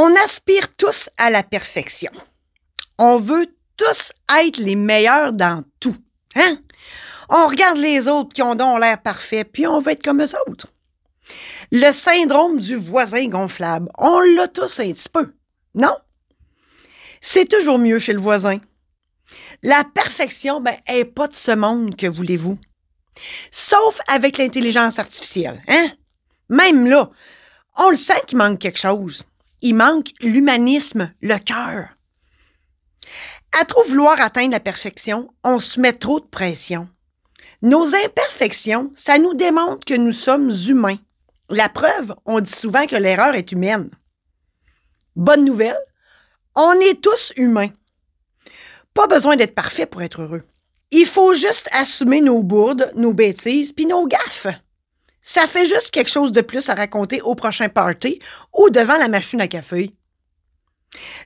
On aspire tous à la perfection. On veut tous être les meilleurs dans tout. Hein? On regarde les autres qui ont donc l'air parfait, puis on veut être comme eux autres. Le syndrome du voisin gonflable, on l'a tous un petit peu, non? C'est toujours mieux chez le voisin. La perfection, ben, est pas de ce monde que voulez-vous. Sauf avec l'intelligence artificielle, hein? Même là, on le sent qu'il manque quelque chose. Il manque l'humanisme, le cœur. À trop vouloir atteindre la perfection, on se met trop de pression. Nos imperfections, ça nous démontre que nous sommes humains. La preuve, on dit souvent que l'erreur est humaine. Bonne nouvelle, on est tous humains. Pas besoin d'être parfait pour être heureux. Il faut juste assumer nos bourdes, nos bêtises, puis nos gaffes. Ça fait juste quelque chose de plus à raconter au prochain party ou devant la machine à café.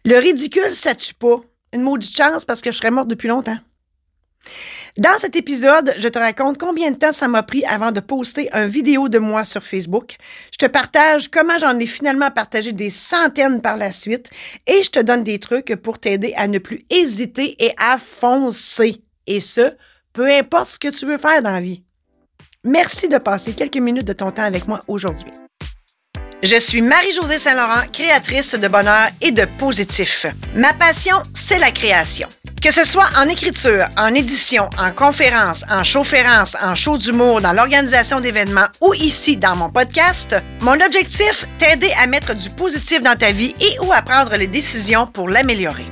Le ridicule, ça tue pas. Une maudite chance parce que je serais morte depuis longtemps. Dans cet épisode, je te raconte combien de temps ça m'a pris avant de poster une vidéo de moi sur Facebook. Je te partage comment j'en ai finalement partagé des centaines par la suite et je te donne des trucs pour t'aider à ne plus hésiter et à foncer. Et ce, peu importe ce que tu veux faire dans la vie. Merci de passer quelques minutes de ton temps avec moi aujourd'hui. Je suis Marie-Josée Saint-Laurent, créatrice de bonheur et de positif. Ma passion, c'est la création. Que ce soit en écriture, en édition, en conférence, en chaufférence, en show d'humour, dans l'organisation d'événements ou ici dans mon podcast, mon objectif, t'aider à mettre du positif dans ta vie et ou à prendre les décisions pour l'améliorer.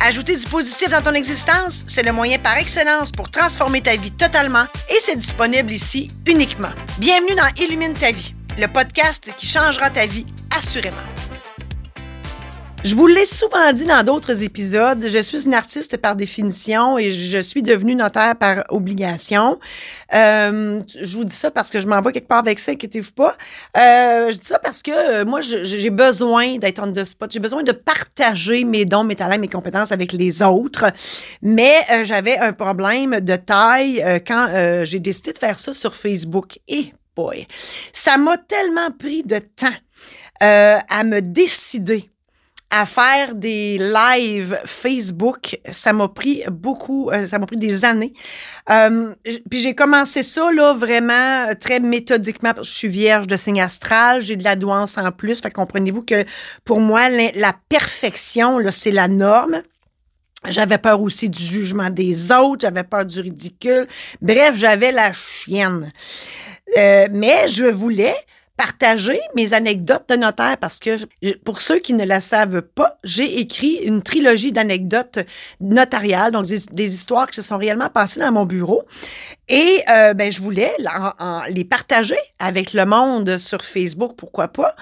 Ajouter du positif dans ton existence, c'est le moyen par excellence pour transformer ta vie totalement et c'est disponible ici uniquement. Bienvenue dans Illumine ta vie le podcast qui changera ta vie assurément. Je vous l'ai souvent dit dans d'autres épisodes, je suis une artiste par définition et je suis devenue notaire par obligation. Euh, je vous dis ça parce que je m'en vais quelque part avec ça, inquiétez-vous pas. Euh, je dis ça parce que euh, moi, j'ai besoin d'être on the spot. J'ai besoin de partager mes dons, mes talents, mes compétences avec les autres. Mais j'avais un problème de taille quand j'ai décidé de faire ça sur Facebook. Et boy, ça m'a tellement pris de temps à me décider à faire des lives Facebook. Ça m'a pris beaucoup, euh, ça m'a pris des années. Euh, puis j'ai commencé ça là vraiment très méthodiquement parce que je suis vierge de signe astral, j'ai de la douance en plus. Fait comprenez-vous que pour moi la, perfection là c'est la norme. J'avais peur aussi du jugement des autres, j'avais peur du ridicule. Bref, j'avais la chienne. Euh, mais je voulais partager mes anecdotes de notaire parce que pour ceux qui ne la savent pas, j'ai écrit une trilogie d'anecdotes notariales, donc des, histoires qui se sont réellement passées dans mon bureau. Et euh, ben, je voulais les partager avec le monde sur Facebook, pourquoi pas.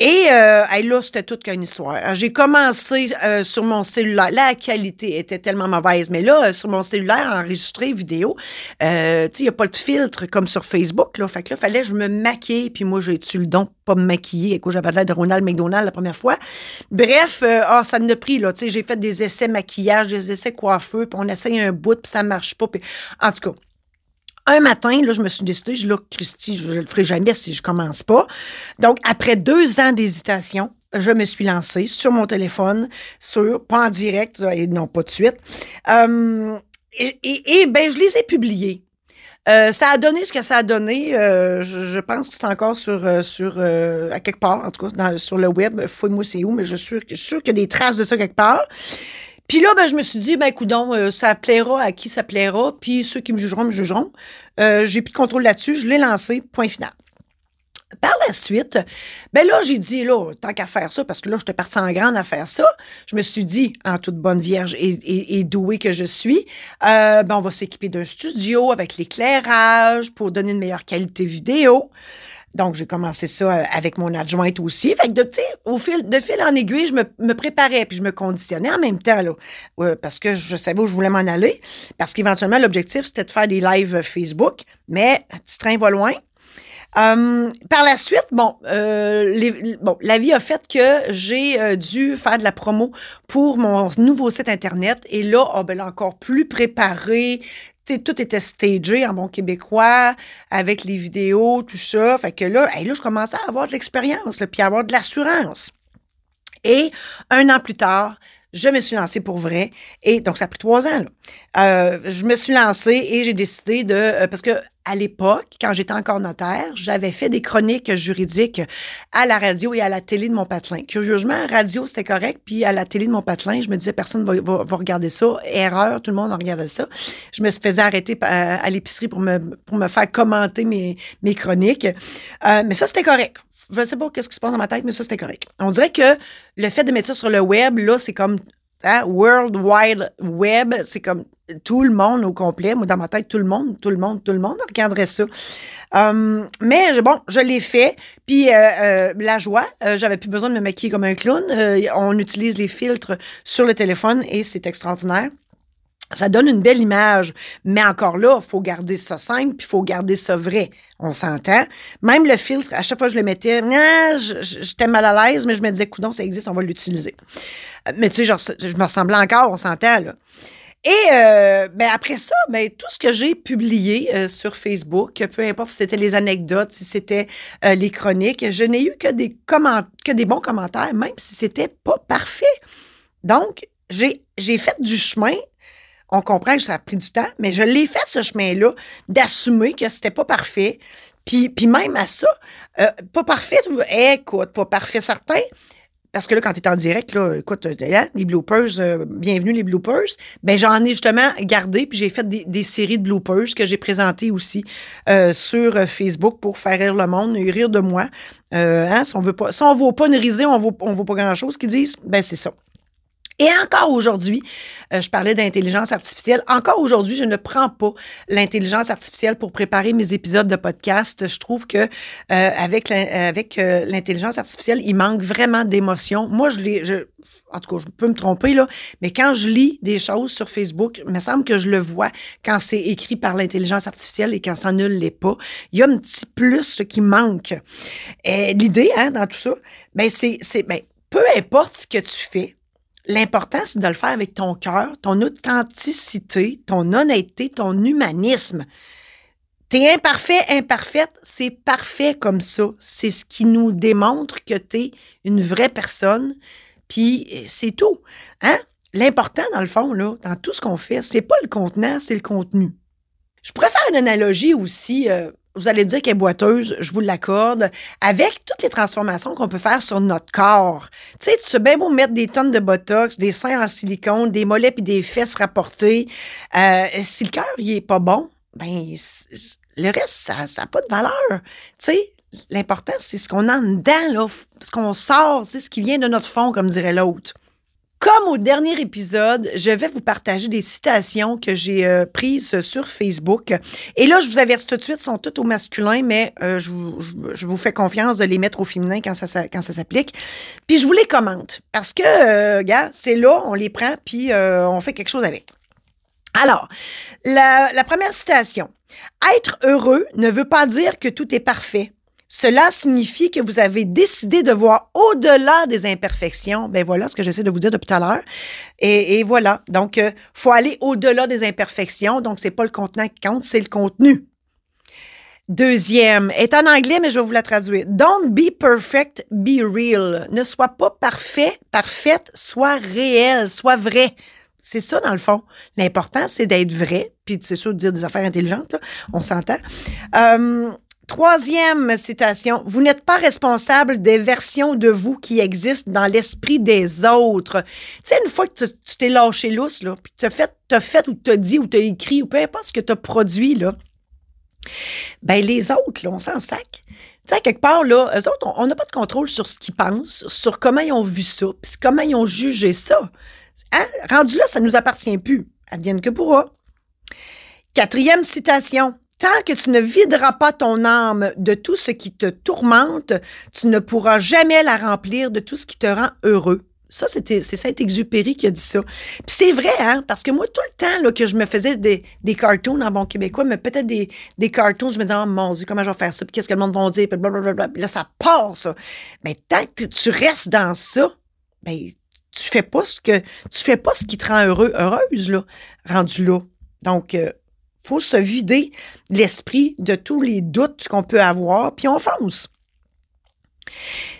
Et euh, là, c'était toute qu'une histoire. J'ai commencé euh, sur mon cellulaire. La qualité était tellement mauvaise, mais là, sur mon cellulaire, enregistré vidéo, euh, il n'y a pas de filtre comme sur Facebook. Là. Fait que là, fallait que je me maquille. Puis moi, j'ai eu le don pas me maquiller? Écoute, j'avais l'air de Ronald McDonald la première fois. Bref, euh, ah, ça ne pris, là. Tu sais, j'ai fait des essais maquillage, des essais coiffeux, puis on essaye un bout, puis ça marche pas. En tout cas, un matin, là, je me suis décidée, je dis là, Christy, je, ne le ferai jamais si je commence pas. Donc, après deux ans d'hésitation, je me suis lancée sur mon téléphone, sur, pas en direct, et non pas de suite. Euh, et, et, ben, je les ai publiés. Euh, ça a donné ce que ça a donné. Euh, je, pense que c'est encore sur, sur à quelque part, en tout cas, sur le web. Fouille-moi c'est où, mais je suis sûr, qu'il y a des traces de ça quelque part. Puis là, ben, je me suis dit, ben, coudon, euh, ça plaira à qui ça plaira, puis ceux qui me jugeront, me jugeront. Euh, j'ai plus de contrôle là-dessus, je l'ai lancé, point final. Par la suite, ben là, j'ai dit, là, tant qu'à faire ça, parce que là, j'étais partie en grande à faire ça, je me suis dit, en toute bonne vierge et, douée que je suis, euh, ben, on va s'équiper d'un studio avec l'éclairage pour donner une meilleure qualité vidéo. Donc, j'ai commencé ça euh, avec mon adjointe aussi. Fait que de, au fil, de fil en aiguille, je me, préparais puis je me conditionnais en même temps, là, parce que je savais où je voulais m'en aller. Parce qu'éventuellement, l'objectif, c'était de faire des lives Facebook. Mais, petit train va loin. Hum, par la suite, bon, euh, bon, la vie a fait que j'ai euh, dû faire de la promo pour mon nouveau site internet et là, oh, ben, encore plus préparé, tout était stagé en bon québécois, avec les vidéos, tout ça. Fait que là, là je commençais à avoir de l'expérience, puis à avoir de l'assurance. Et un an plus tard, je me suis lancée pour vrai. Et donc, ça a pris trois ans. Là. Euh, je me suis lancée et j'ai décidé de... Euh, parce que à l'époque, quand j'étais encore notaire, j'avais fait des chroniques juridiques à la radio et à la télé de mon patelin. Curieusement, radio, c'était correct, puis à la télé de mon patelin, je me disais, personne va, va, regarder ça. Erreur, tout le monde en regardait ça. Je me faisais arrêter à, à l'épicerie pour me, pour me faire commenter mes, mes chroniques. Euh, mais ça, c'était correct je sais pas qu'est-ce qui se passe dans ma tête, mais ça, c'était correct. On dirait que le fait de mettre ça sur le web, là, c'est comme hein, World Wide Web, c'est comme tout le monde au complet. Moi, dans ma tête, tout le monde, tout le monde, tout le monde regarderait ça. Um, mais bon, je l'ai fait. Puis euh, euh, la joie, euh, j'avais plus besoin de me maquiller comme un clown. Euh, on utilise les filtres sur le téléphone et c'est extraordinaire. Ça donne une belle image, mais encore là, il faut garder ça simple, puis il faut garder ça vrai. On s'entend? Même le filtre, à chaque fois que je le mettais, ah, j'étais mal à l'aise, mais je me disais, coudon, ça existe, on va l'utiliser. Euh, mais tu sais, je me ressemblais encore, on s'entend, là. Et euh, ben après ça, ben, tout ce que j'ai publié euh, sur Facebook, peu importe si c'était les anecdotes, si c'était euh, les chroniques, je n'ai eu que des que des bons commentaires, même si c'était pas parfait. Donc, j'ai fait du chemin on comprend que ça a pris du temps, mais je l'ai fait ce chemin-là, d'assumer que c'était pas parfait. Puis, puis même à ça, euh, pas parfait, écoute, pas parfait certain, parce que là, quand tu es en direct, là, écoute, euh, hein, les bloopers, euh, bienvenue les bloopers, ben j'en ai justement gardé, puis j'ai fait des, séries de bloopers que j'ai présentées aussi sur Facebook pour faire rire le monde, et rire de moi. hein, si on veut pas, si on vaut pas une risée, on vaut, on vaut pas grand-chose qu'ils disent, ben c'est ça. Et encore aujourd'hui, euh, je parlais d'intelligence artificielle. Encore aujourd'hui, je ne prends pas l'intelligence artificielle pour préparer mes épisodes de podcast. Je trouve que euh, avec avec euh, l'intelligence artificielle, il manque vraiment d'émotion. Moi, je l'ai, je, en tout cas, je peux me tromper là, mais quand je lis des choses sur Facebook, il me semble que je le vois quand c'est écrit par l'intelligence artificielle et quand ça ne l'est pas. Il y a un petit plus qui manque. l'idée, hein, dans tout ça, ben c'est, c'est, ben peu importe ce que tu fais, L'important, c'est de le faire avec ton cœur, ton authenticité, ton honnêteté, ton humanisme. T'es imparfait, imparfaite, c'est parfait comme ça. C'est ce qui nous démontre que t'es une vraie personne. Puis c'est tout. Hein? L'important, dans le fond, là, dans tout ce qu'on fait, c'est pas le contenant, c'est le contenu. Je pourrais faire une analogie aussi. Euh, vous allez dire qu'elle est boiteuse, je vous l'accorde, avec toutes les transformations qu'on peut faire sur notre corps. Tu sais, tu sais bien beau mettre des tonnes de botox, des seins en silicone, des mollets et des fesses rapportées. Euh, si le cœur, il est pas bon, ben, le reste, ça n'a pas de valeur. Tu sais, l'important, c'est ce qu'on a en dedans, là, ce qu'on sort, c'est ce qui vient de notre fond, comme dirait l'autre. Comme au dernier épisode, je vais vous partager des citations que j'ai euh, prises sur Facebook. Et là, je vous avertis tout de suite, sont toutes au masculin, mais euh, je, vous, je, fais confiance de les mettre au féminin quand ça, s'applique. Puis je vous les commente parce que, euh, gars, c'est là, on les prend, puis on fait quelque chose avec. Alors, la première citation. Être heureux ne veut pas dire que tout est parfait. Cela signifie que vous avez décidé de voir au-delà des imperfections. Ben voilà ce que j'essaie de vous dire depuis tout à l'heure. Et, voilà. Donc, euh, faut aller au-delà des imperfections. Donc, c'est pas le contenant qui compte, c'est le contenu. Deuxième, est en anglais, mais je vais vous la traduire. Don't be perfect, be real. Ne sois pas parfait, parfaite, sois réel, sois vrai. C'est ça, dans le fond. L'important, c'est d'être vrai, puis c'est sûr de dire des affaires intelligentes, là, on s'entend. Euh, Troisième citation, vous n'êtes pas responsable des versions de vous qui existent dans l'esprit des autres. Tu sais, une fois que tu t'es lâché lousse, là, puis tu as fait, as fait ou tu as dit ou tu as écrit ou peu importe ce que tu as produit, là, ben les autres, là, on s'en sac. Tu sais, quelque part, là, eux autres, on n'a pas de contrôle sur ce qu'ils pensent, sur comment ils ont vu ça, puis comment ils ont jugé ça. Hein? Rendu là, ça ne nous appartient plus. Advienne que pourra. Quatrième citation. Tant que tu ne videras pas ton âme de tout ce qui te tourmente, tu ne pourras jamais la remplir de tout ce qui te rend heureux. Ça, c'était, c'est Saint-Exupéry qui a dit ça. Puis c'est vrai, hein, parce que moi, tout le temps là, que je me faisais des, des cartoons en bon québécois, mais peut-être des, des cartoons, je me disais, oh mon Dieu, comment je vais faire ça, puis qu'est-ce que le monde va dire, puis blablabla. Puis là, ça part, ça. Mais tant que tu restes dans ça, ben, tu fais pas ce que, tu fais pas ce qui te rend heureux, heureuse, là, rendu là. Donc, euh, faut se vider l'esprit de tous les doutes qu'on peut avoir, puis on fonce.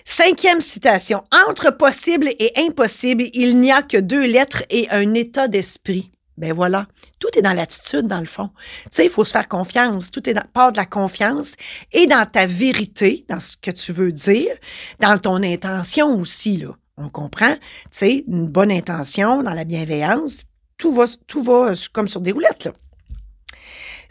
Cinquième citation. Entre possible et impossible, il n'y a que deux lettres et un état d'esprit. Ben voilà, tout est dans l'attitude, dans le fond. Tu sais, il faut se faire confiance. Tout est dans, part de la confiance et dans ta vérité, dans ce que tu veux dire, dans ton intention aussi, là. On comprend, tu sais, une bonne intention, dans la bienveillance, tout va, tout va comme sur des roulettes, là.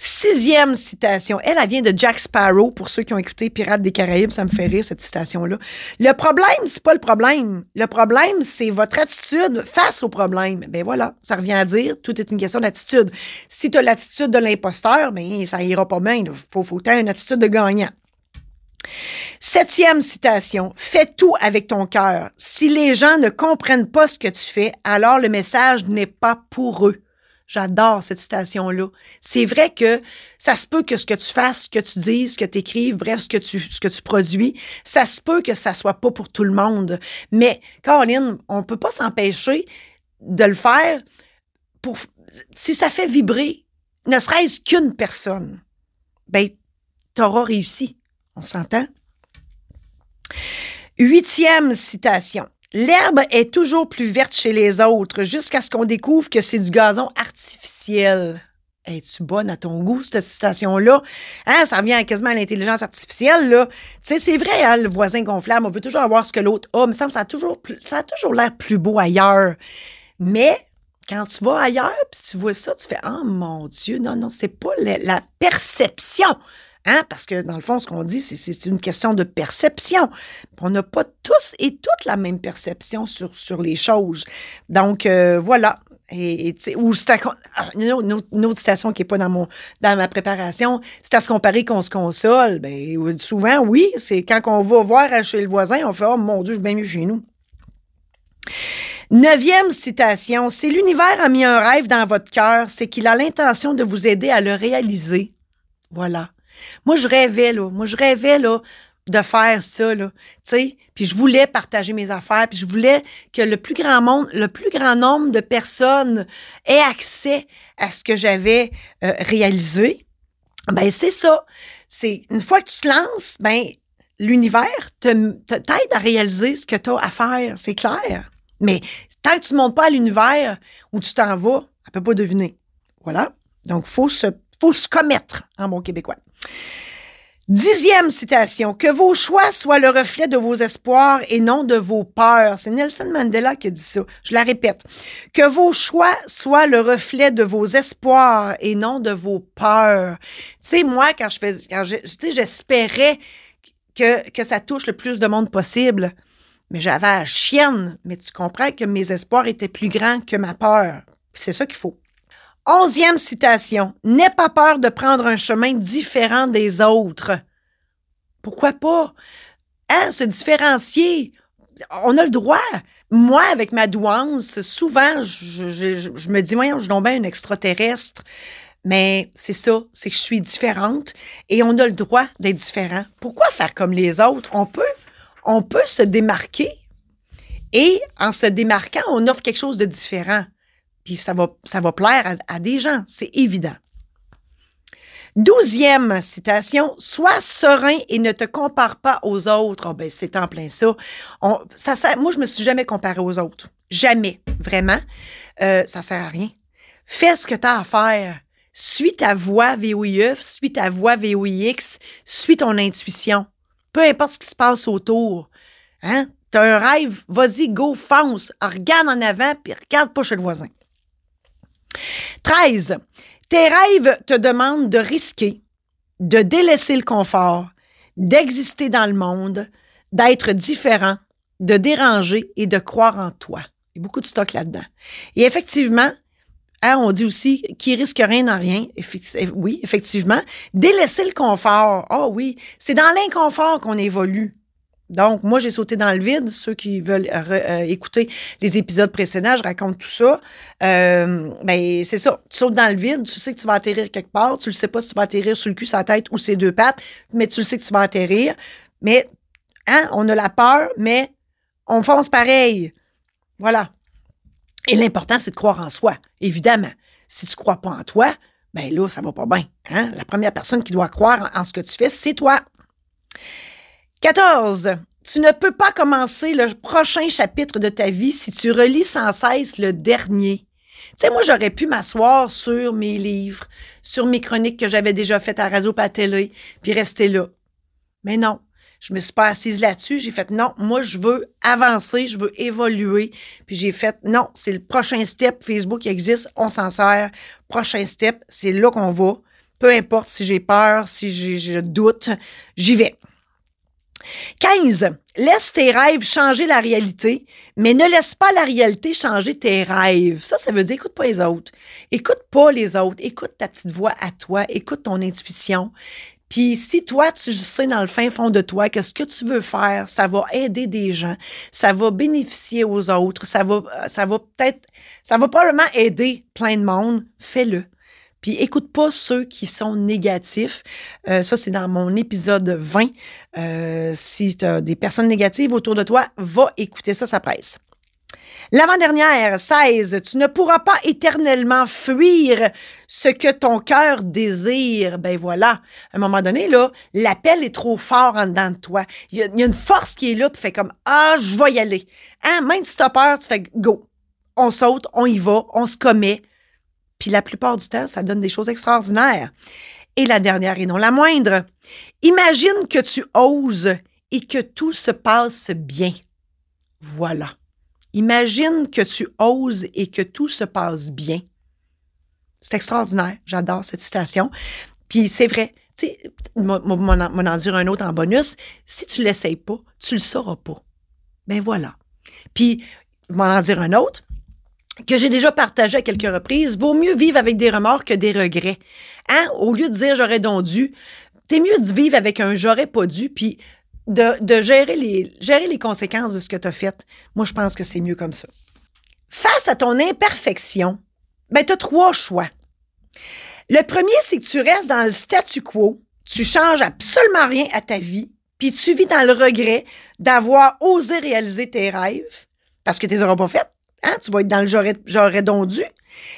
Sixième citation. Elle, elle vient de Jack Sparrow. Pour ceux qui ont écouté Pirates des Caraïbes, ça me fait rire, cette citation-là. Le problème, c'est pas le problème. Le problème, c'est votre attitude face au problème. Ben voilà, ça revient à dire, tout est une question d'attitude. Si tu as l'attitude de l'imposteur, ben ça ira pas bien. Il faut, faut une attitude de gagnant. Septième citation. Fais tout avec ton cœur. Si les gens ne comprennent pas ce que tu fais, alors le message n'est pas pour eux. J'adore cette citation-là. C'est vrai que ça se peut que ce que tu fasses, ce que tu dises, ce que tu écrives, bref, ce que tu, ce que tu produis, ça se peut que ça soit pas pour tout le monde. Mais, Caroline, on peut pas s'empêcher de le faire pour, si ça fait vibrer, ne serait-ce qu'une personne, ben, t'auras réussi. On s'entend? Huitième citation. L'herbe est toujours plus verte chez les autres jusqu'à ce qu'on découvre que c'est du gazon artificiel. Es-tu bonne à ton goût, cette citation-là? Hein, ça revient quasiment à l'intelligence artificielle, là. Tu sais, c'est vrai, hein, le voisin gonflable, on veut toujours avoir ce que l'autre a. Mais ça, ça a toujours, ça a toujours l'air plus beau ailleurs. Mais, quand tu vas ailleurs, puis tu vois ça, tu fais, oh mon Dieu, non, non, c'est pas la perception. Hein? Parce que dans le fond, ce qu'on dit, c'est une question de perception. On n'a pas tous et toutes la même perception sur, sur les choses. Donc, euh, voilà. Et, ou une, autre, une autre citation qui n'est pas dans mon dans ma préparation, c'est à se comparer qu'on se console. Ben, souvent, oui, c'est quand on va voir chez le voisin, on fait Oh mon Dieu, je suis bien mieux chez nous. Neuvième citation, c'est l'univers a mis un rêve dans votre cœur, c'est qu'il a l'intention de vous aider à le réaliser. Voilà. Moi, je rêvais, là. Moi, je rêvais, là, de faire ça, là. Tu sais, puis je voulais partager mes affaires, puis je voulais que le plus grand monde, le plus grand nombre de personnes aient accès à ce que j'avais euh, réalisé. Ben, c'est ça. C'est une fois que tu te lances, ben, l'univers t'aide te, à réaliser ce que tu as à faire, c'est clair. Mais tant que tu ne montes pas à l'univers où tu t'en vas, elle peut pas deviner. Voilà. Donc, faut se, faut se commettre en bon québécois. Dixième citation, que vos choix soient le reflet de vos espoirs et non de vos peurs. C'est Nelson Mandela qui dit ça. Je la répète. Que vos choix soient le reflet de vos espoirs et non de vos peurs. Tu sais, moi, quand je fais, quand j'espérais que, que ça touche le plus de monde possible, mais j'avais la chienne. Mais tu comprends que mes espoirs étaient plus grands que ma peur. C'est ça qu'il faut. Onzième citation. N'aie pas peur de prendre un chemin différent des autres. Pourquoi pas? Hein, se différencier. On a le droit. Moi, avec ma douance, souvent, je, me dis, voyons, je suis bien une extraterrestre. Mais c'est ça, c'est que je suis différente et on a le droit d'être différent. Pourquoi faire comme les autres? On peut, on peut se démarquer et en se démarquant, on offre quelque chose de différent ça va, ça plaire à, des gens, c'est évident. Douzième citation, sois serein et ne te compare pas aux autres. Oh, ben, c'est en plein ça. Moi, je me suis jamais comparé aux autres. Jamais, vraiment. Euh, ça sert à rien. Fais ce que tu as à faire. Suis ta voix VOIF, suis ta voix VOIX, suis ton intuition. Peu importe ce qui se passe autour. Hein? T'as un rêve, vas-y, go, fonce. Regarde en avant, puis regarde pas chez le voisin. 13. Tes rêves te demandent de risquer, de délaisser le confort, d'exister dans le monde, d'être différent, de déranger et de croire en toi. Il y a beaucoup de stock là-dedans. Et effectivement, hein, on dit aussi qui risque rien n'a rien. Oui, effectivement. Délaisser le confort. oh oui, c'est dans l'inconfort qu'on évolue. Donc, moi, j'ai sauté dans le vide. Ceux qui veulent euh, euh, écouter les épisodes précédents, je raconte tout ça. Euh, ben, c'est ça. Tu sautes dans le vide, tu sais que tu vas atterrir quelque part. Tu ne sais pas si tu vas atterrir sur le cul, sa tête ou ses deux pattes, mais tu le sais que tu vas atterrir. Mais, hein, on a la peur, mais on fonce pareil. Voilà. Et l'important, c'est de croire en soi, évidemment. Si tu ne crois pas en toi, ben là, ça va pas bien. Hein? La première personne qui doit croire en ce que tu fais, c'est toi. 14. Tu ne peux pas commencer le prochain chapitre de ta vie si tu relis sans cesse le dernier. Tu sais, moi, j'aurais pu m'asseoir sur mes livres, sur mes chroniques que j'avais déjà faites à Radio Patelé, puis rester là. Mais non, je me suis pas assise là-dessus. J'ai fait non, moi, je veux avancer, je veux évoluer. Puis j'ai fait non, c'est le prochain step. Facebook existe, on s'en sert. Prochain step, c'est là qu'on va. Peu importe si j'ai peur, si je doute, j'y vais. 15. Laisse tes rêves changer la réalité, mais ne laisse pas la réalité changer tes rêves. Ça, ça veut dire écoute pas les autres. Écoute pas les autres. Écoute ta petite voix à toi. Écoute ton intuition. Puis si toi, tu sais dans le fin fond de toi que ce que tu veux faire, ça va aider des gens, ça va bénéficier aux autres, ça va, ça va peut-être, ça va probablement aider plein de monde, fais-le. Puis écoute pas ceux qui sont négatifs. Euh, ça, c'est dans mon épisode 20. Euh, si tu as des personnes négatives autour de toi, va écouter ça, ça presse. L'avant-dernière, 16, tu ne pourras pas éternellement fuir ce que ton cœur désire. Ben voilà, à un moment donné, là, l'appel est trop fort en dedans de toi. Il y, a, une force qui est là, puis fait comme, ah, je vais y aller. Hein? Même si tu as peur, tu fais go. On saute, on y va, on se commet. Puis la plupart du temps, ça donne des choses extraordinaires. Et la dernière et non la moindre, imagine que tu oses et que tout se passe bien. Voilà. Imagine que tu oses et que tout se passe bien. C'est extraordinaire. J'adore cette citation. Puis c'est vrai. Tu sais, m'en en dire un autre en bonus. Si tu l'essayes pas, tu le sauras pas. Ben voilà. Puis, m'en en dire un autre que j'ai déjà partagé à quelques reprises. Vaut mieux vivre avec des remords que des regrets. Hein? Au lieu de dire j'aurais donc dû, t'es mieux de vivre avec un j'aurais pas dû, puis de, gérer, les, conséquences de ce que tu as fait. Moi, je pense que c'est mieux comme ça. Face à ton imperfection, ben, tu as trois choix. Le premier, c'est que tu restes dans le statu quo, tu changes absolument rien à ta vie, puis tu vis dans le regret d'avoir osé réaliser tes rêves parce que tu les auras pas fait. Hein? Tu vas être dans le j'aurais, dû.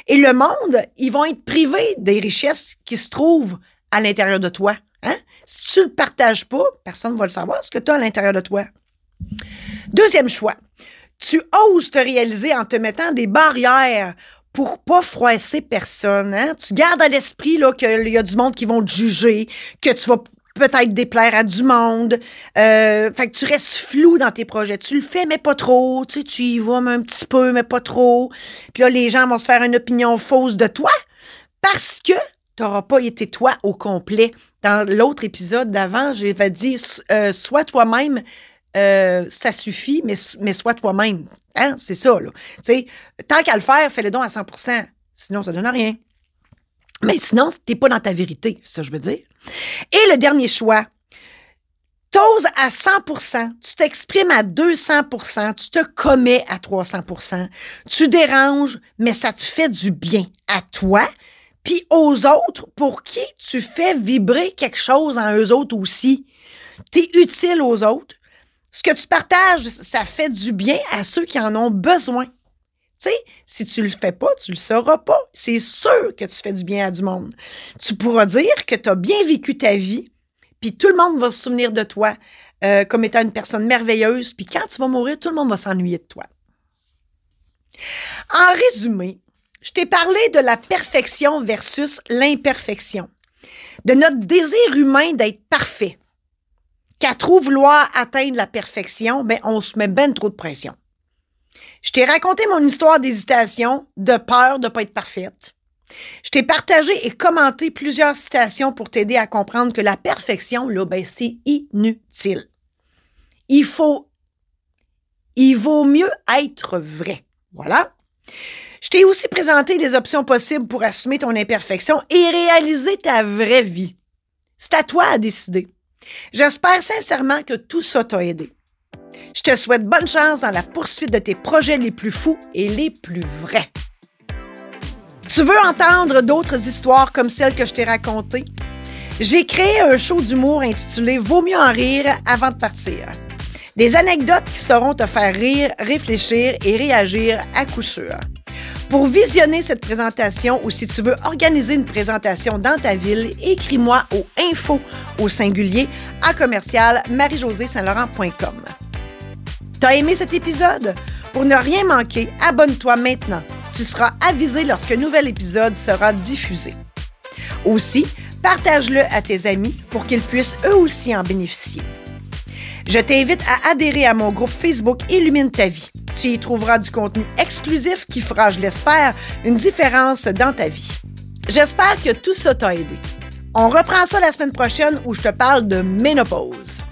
Et le monde, ils vont être privés des richesses qui se trouvent à l'intérieur de toi. Hein? Si tu ne le partages pas, personne ne va le savoir, ce que tu as à l'intérieur de toi. Deuxième choix, tu oses te réaliser en te mettant des barrières pour pas froisser personne. Hein? Tu gardes à l'esprit qu'il y a du monde qui vont te juger, que tu vas peut-être déplaire à du monde. Euh, fait que tu restes flou dans tes projets. Tu le fais, mais pas trop. Tu y vas un petit peu, mais pas trop. Puis là, les gens vont se faire une opinion fausse de toi parce que tu n'auras pas été toi au complet. Dans l'autre épisode d'avant, j'avais dit euh, sois toi-même, euh, ça suffit, mais, mais sois toi-même. Hein? C'est ça, là. tant qu'à le faire, fais-le don à 100% Sinon, ça donne rien. Mais sinon, t'es pas dans ta vérité, ça je veux dire. Et le dernier choix, t'oses à 100%, tu t'exprimes à 200%, tu te commets à 300%, tu déranges, mais ça te fait du bien à toi, puis aux autres pour qui tu fais vibrer quelque chose en eux autres aussi. Tu es utile aux autres. Ce que tu partages, ça fait du bien à ceux qui en ont besoin. Tu sais, si tu le fais pas, tu le sauras pas. C'est sûr que tu fais du bien à du monde. Tu pourras dire que tu as bien vécu ta vie, puis tout le monde va se souvenir de toi euh, comme étant une personne merveilleuse, puis quand tu vas mourir, tout le monde va s'ennuyer de toi. En résumé, je t'ai parlé de la perfection versus l'imperfection, de notre désir humain d'être parfait. Qu'à trop vouloir atteindre la perfection, ben on se met ben trop de pression. Je t'ai raconté mon histoire d'hésitation, de peur de ne pas être parfaite. Je t'ai partagé et commenté plusieurs citations pour t'aider à comprendre que la perfection, là, ben, c'est inutile. Il faut, il vaut mieux être vrai. Voilà. Je t'ai aussi présenté des options possibles pour assumer ton imperfection et réaliser ta vraie vie. C'est à toi à décider. J'espère sincèrement que tout ça t'a aidé. Je te souhaite bonne chance dans la poursuite de tes projets les plus fous et les plus vrais. Tu veux entendre d'autres histoires comme celles que je t'ai racontées? J'ai créé un show d'humour intitulé Vaut mieux en rire avant de partir. Des anecdotes qui sauront te faire rire, réfléchir et réagir à coup sûr. Pour visionner cette présentation ou si tu veux organiser une présentation dans ta ville, écris-moi au info au singulier à commercial marie saint laurentcom T'as aimé cet épisode? Pour ne rien manquer, abonne-toi maintenant. Tu seras avisé lorsqu'un nouvel épisode sera diffusé. Aussi, partage-le à tes amis pour qu'ils puissent eux aussi en bénéficier. Je t'invite à adhérer à mon groupe Facebook Illumine ta vie. Tu y trouveras du contenu exclusif qui fera, je l'espère, une différence dans ta vie. J'espère que tout ça t'a aidé. On reprend ça la semaine prochaine où je te parle de ménopause.